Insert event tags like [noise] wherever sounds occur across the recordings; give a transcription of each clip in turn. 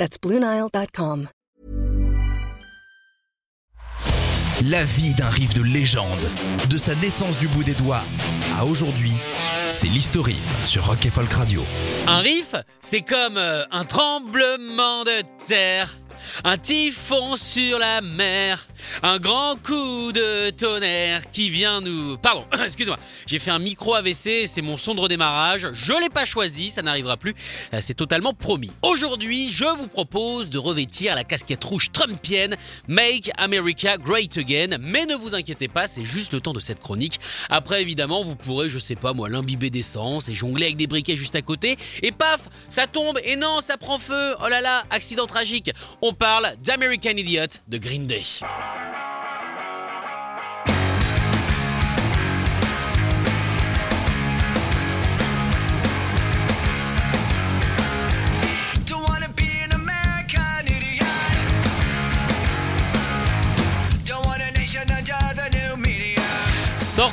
That's BlueNile.com. La vie d'un riff de légende, de sa naissance du bout des doigts à aujourd'hui, c'est l'historif sur Rock et Folk Radio. Un riff, c'est comme euh, un tremblement de terre. Un typhon sur la mer, un grand coup de tonnerre qui vient nous... Pardon, [clears throat] excuse-moi, j'ai fait un micro AVC, c'est mon son de redémarrage, je l'ai pas choisi, ça n'arrivera plus, Euh, c'est totalement promis. Aujourd'hui, je vous propose de revêtir la casquette rouge trumpienne Make America Great Again, mais ne vous inquiétez pas, c'est juste le temps de cette chronique. Après, évidemment, vous pourrez, je sais pas moi, l'imbiber d'essence et jongler avec des briquets juste à côté, et paf, ça tombe, et non, ça prend feu, oh là là, accident tragique. Parle d'American Idiot de Green Day.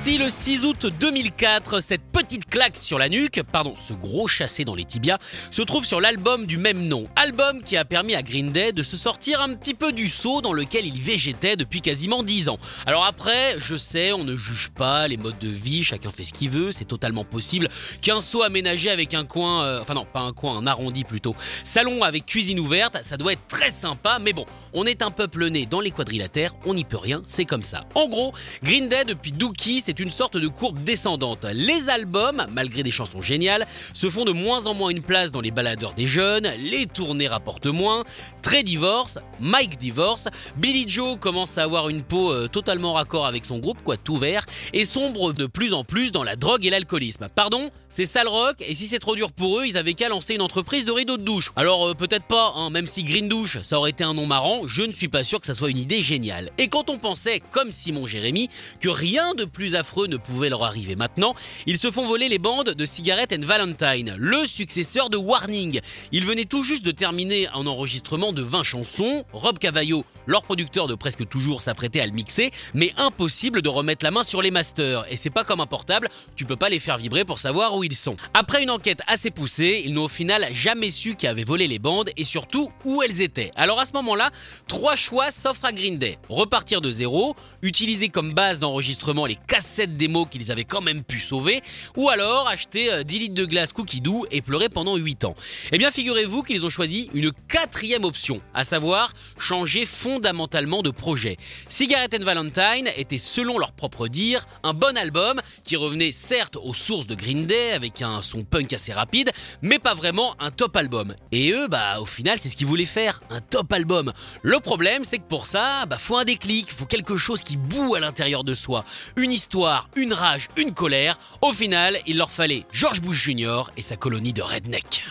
Sorti le 6 août 2004, cette petite claque sur la nuque, pardon, ce gros chassé dans les tibias, se trouve sur l'album du même nom. Album qui a permis à Green Day de se sortir un petit peu du seau dans lequel il végétait depuis quasiment 10 ans. Alors après, je sais, on ne juge pas les modes de vie, chacun fait ce qu'il veut, c'est totalement possible qu'un seau aménagé avec un coin, euh, enfin non, pas un coin, un arrondi plutôt, salon avec cuisine ouverte, ça doit être très sympa, mais bon, on est un peuple né dans les quadrilatères, on n'y peut rien, c'est comme ça. En gros, Green Day depuis Dookie, c'est une sorte de courbe descendante. Les albums, malgré des chansons géniales, se font de moins en moins une place dans les baladeurs des jeunes, les tournées rapportent moins, Trey divorce, Mike divorce, Billy Joe commence à avoir une peau euh, totalement raccord avec son groupe, quoi, tout vert, et sombre de plus en plus dans la drogue et l'alcoolisme. Pardon, c'est sale rock, et si c'est trop dur pour eux, ils avaient qu'à lancer une entreprise de rideaux de douche. Alors euh, peut-être pas, hein, même si Green Douche, ça aurait été un nom marrant, je ne suis pas sûr que ça soit une idée géniale. Et quand on pensait, comme Simon Jérémy, que rien de plus affreux ne pouvait leur arriver maintenant, ils se font voler les bandes de Cigarette and Valentine, le successeur de Warning. Ils venaient tout juste de terminer un enregistrement de 20 chansons, Rob Cavallo, leur producteur de presque toujours s'apprêtait à le mixer, mais impossible de remettre la main sur les masters, et c'est pas comme un portable, tu peux pas les faire vibrer pour savoir où ils sont. Après une enquête assez poussée, ils n'ont au final jamais su qui avait volé les bandes, et surtout où elles étaient. Alors à ce moment-là, trois choix s'offrent à Green Day. Repartir de zéro, utiliser comme base d'enregistrement les cassettes démos qu'ils avaient quand même pu sauver, ou alors acheter euh, 10 litres de glace cookie doux et pleurer pendant 8 ans. Eh bien figurez-vous qu'ils ont choisi une quatrième option, à savoir changer fondamentalement de projet. Cigarette and Valentine était selon leur propre dire un bon album qui revenait certes aux sources de Green Day avec un son punk assez rapide, mais pas vraiment un top album. Et eux, bah au final c'est ce qu'ils voulaient faire, un top album. Le problème c'est que pour ça, bah faut un déclic, faut quelque chose qui boue à l'intérieur de soi, une histoire, une rage, une colère. Au final, il leur fallait George Bush Jr. et sa colonie de redneck.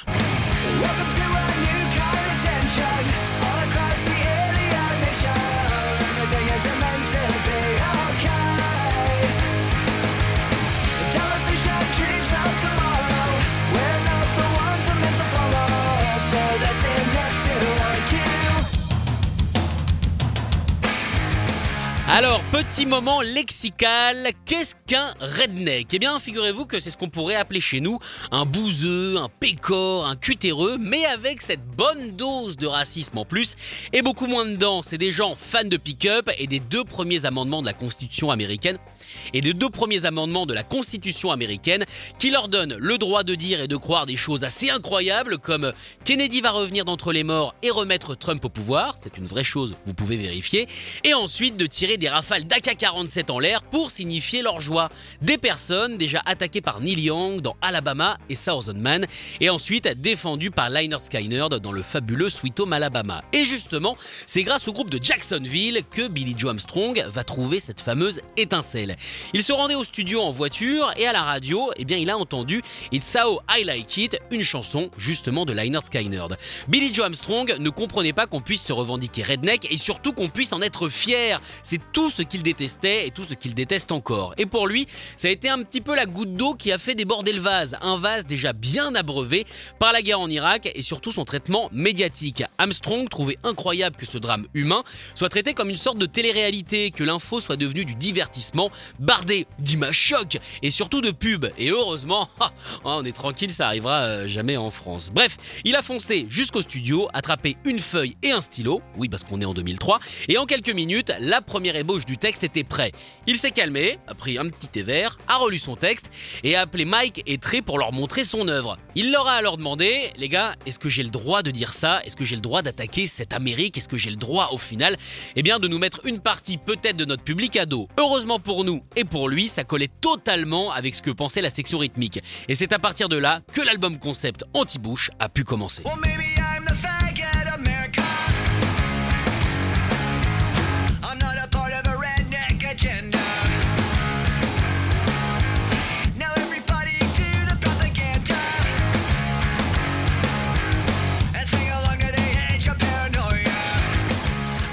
Alors, petit moment lexical, qu'est-ce qu'un redneck? Eh bien, figurez-vous que c'est ce qu'on pourrait appeler chez nous un bouseux, un pécor, un cutéreux, mais avec cette bonne dose de racisme en plus, et beaucoup moins dedans. C'est des gens fans de pick-up et des deux premiers amendements de la Constitution américaine, et des deux premiers amendements de la Constitution américaine qui leur donnent le droit de dire et de croire des choses assez incroyables comme Kennedy va revenir d'entre les morts et remettre Trump au pouvoir, c'est une vraie chose, vous pouvez vérifier, et ensuite de tirer des rafales d'AK-47 en l'air pour signifier leur joie. Des personnes déjà attaquées par Neil Young dans Alabama et Southern Man, et ensuite défendues par Lynyrd Skynyrd dans le fabuleux Sweet Home Alabama. Et justement, c'est grâce au groupe de Jacksonville que Billy Joe Armstrong va trouver cette fameuse étincelle. Il se rendait au studio en voiture et à la radio, eh bien, il a entendu It's How I Like It, une chanson justement de Lynyrd Skynyrd. Billy Joe Armstrong ne comprenait pas qu'on puisse se revendiquer redneck et surtout qu'on puisse en être fier. Tout ce qu'il détestait et tout ce qu'il déteste encore. Et pour lui, ça a été un petit peu la goutte d'eau qui a fait déborder le vase. Un vase déjà bien abreuvé par la guerre en Irak et surtout son traitement médiatique. Armstrong trouvait incroyable que ce drame humain soit traité comme une sorte de télé-réalité, que l'info soit devenue du divertissement, bardé d'images choc et surtout de pubs. Et heureusement, [laughs] ah, on est tranquille, ça arrivera euh, jamais en France. Bref, il a foncé jusqu'au studio, attrapé une feuille et un stylo, oui parce qu'on est en 2003, et en quelques minutes, la première ébauche du texte était prêt. Il s'est calmé, a pris un petit thé vert, a relu son texte et a appelé Mike et Trey pour leur montrer son œuvre. Il leur a alors demandé, les gars, est-ce que j'ai le droit de dire ça? Est-ce que j'ai le droit d'attaquer cette Amérique? Est-ce que j'ai le droit au final Eh bien de nous mettre une partie peut-être de notre public à dos? Heureusement pour nous et pour lui, ça collait totalement avec ce que pensait la section rythmique. Et c'est à partir de là que l'album concept Anti-Bush a pu commencer.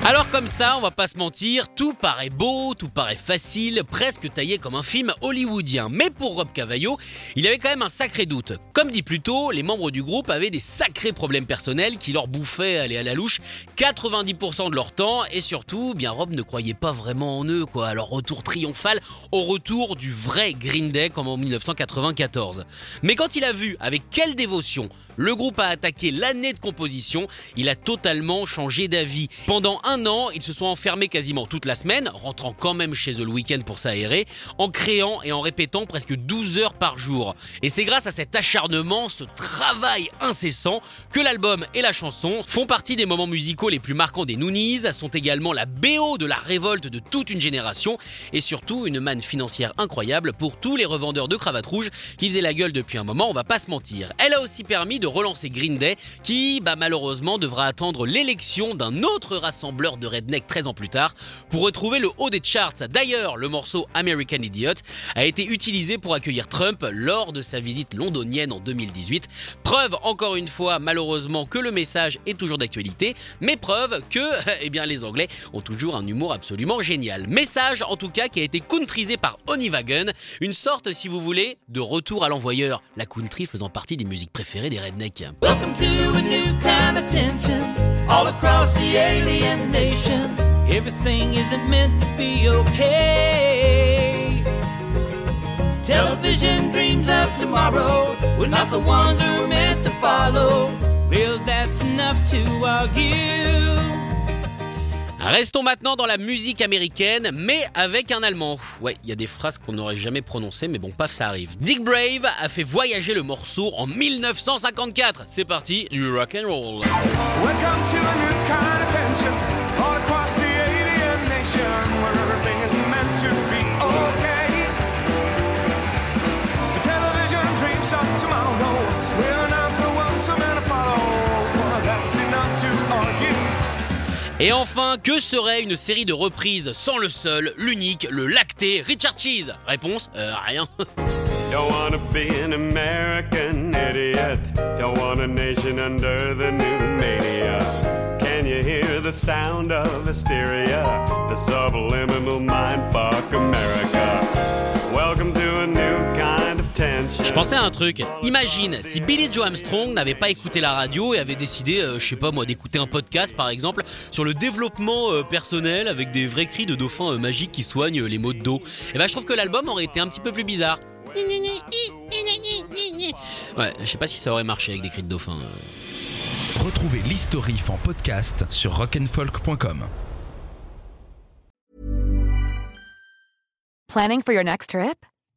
Alors comme ça, on va pas se mentir, tout paraît beau, tout paraît facile, presque taillé comme un film hollywoodien. Mais pour Rob Cavallo, il avait quand même un sacré doute. Comme dit plus tôt, les membres du groupe avaient des sacrés problèmes personnels qui leur bouffaient aller à la louche 90% de leur temps et surtout, bien Rob ne croyait pas vraiment en eux quoi. Alors retour triomphal au retour du vrai Green Day comme en 1994. Mais quand il a vu avec quelle dévotion le groupe a attaqué l'année de composition, il a totalement changé d'avis. Pendant un an, ils se sont enfermés quasiment toute la semaine, rentrant quand même chez eux le week-end pour s'aérer, en créant et en répétant presque 12 heures par jour. Et c'est grâce à cet acharnement, ce travail incessant, que l'album et la chanson font partie des moments musicaux les plus marquants des Noonies, sont également la BO de la révolte de toute une génération, et surtout une manne financière incroyable pour tous les revendeurs de cravates rouges qui faisaient la gueule depuis un moment, on va pas se mentir. Elle a aussi permis de relancer Green Day, qui, bah, malheureusement, devra attendre l'élection d'un autre rassembleur de redneck 13 ans plus tard pour retrouver le haut des charts. D'ailleurs, le morceau American Idiot a été utilisé pour accueillir Trump lors de sa visite londonienne en 2018. Preuve, encore une fois, malheureusement, que le message est toujours d'actualité, mais preuve que, [laughs] eh bien, les Anglais ont toujours un humour absolument génial. Message, en tout cas, qui a été countrysé par Onivagon, une sorte, si vous voulez, de retour à l'envoyeur, la country faisant partie des musiques préférées des rednecks. The alien nation. Everything isn't meant to be okay. Television dreams of tomorrow. We're not the ones we're meant to follow. Well, that's enough to argue. Restons maintenant dans la musique américaine, mais avec un Allemand. Ouais, il y a des phrases qu'on n'aurait jamais prononcées, mais bon, paf, ça arrive. Dick Brave a fait voyager le morceau en 1954. C'est parti, du rock and roll. Welcome to a new kind of tension Et enfin, que serait une série de reprises sans le seul, l'unique, le lacté Richard Cheese? Réponse euh, rien. [laughs] Don't wanna be an American idiot. Don't want a nation under the new mania. Can you hear the sound of hysteria? The subliminal mindfuck America. Welcome to a new kind. Je pensais à un truc. Imagine si Billy Joe Armstrong n'avait pas écouté la radio et avait décidé, euh, je sais pas moi, d'écouter un podcast par exemple sur le développement euh, personnel avec des vrais cris de dauphins euh, magiques qui soignent euh, les maux de dos. Et ben je trouve que l'album aurait été un petit peu plus bizarre. Ouais, je sais pas si ça aurait marché avec des cris de dauphins. Retrouvez l'historif en podcast sur rockandfolk.com. Planning for your next trip?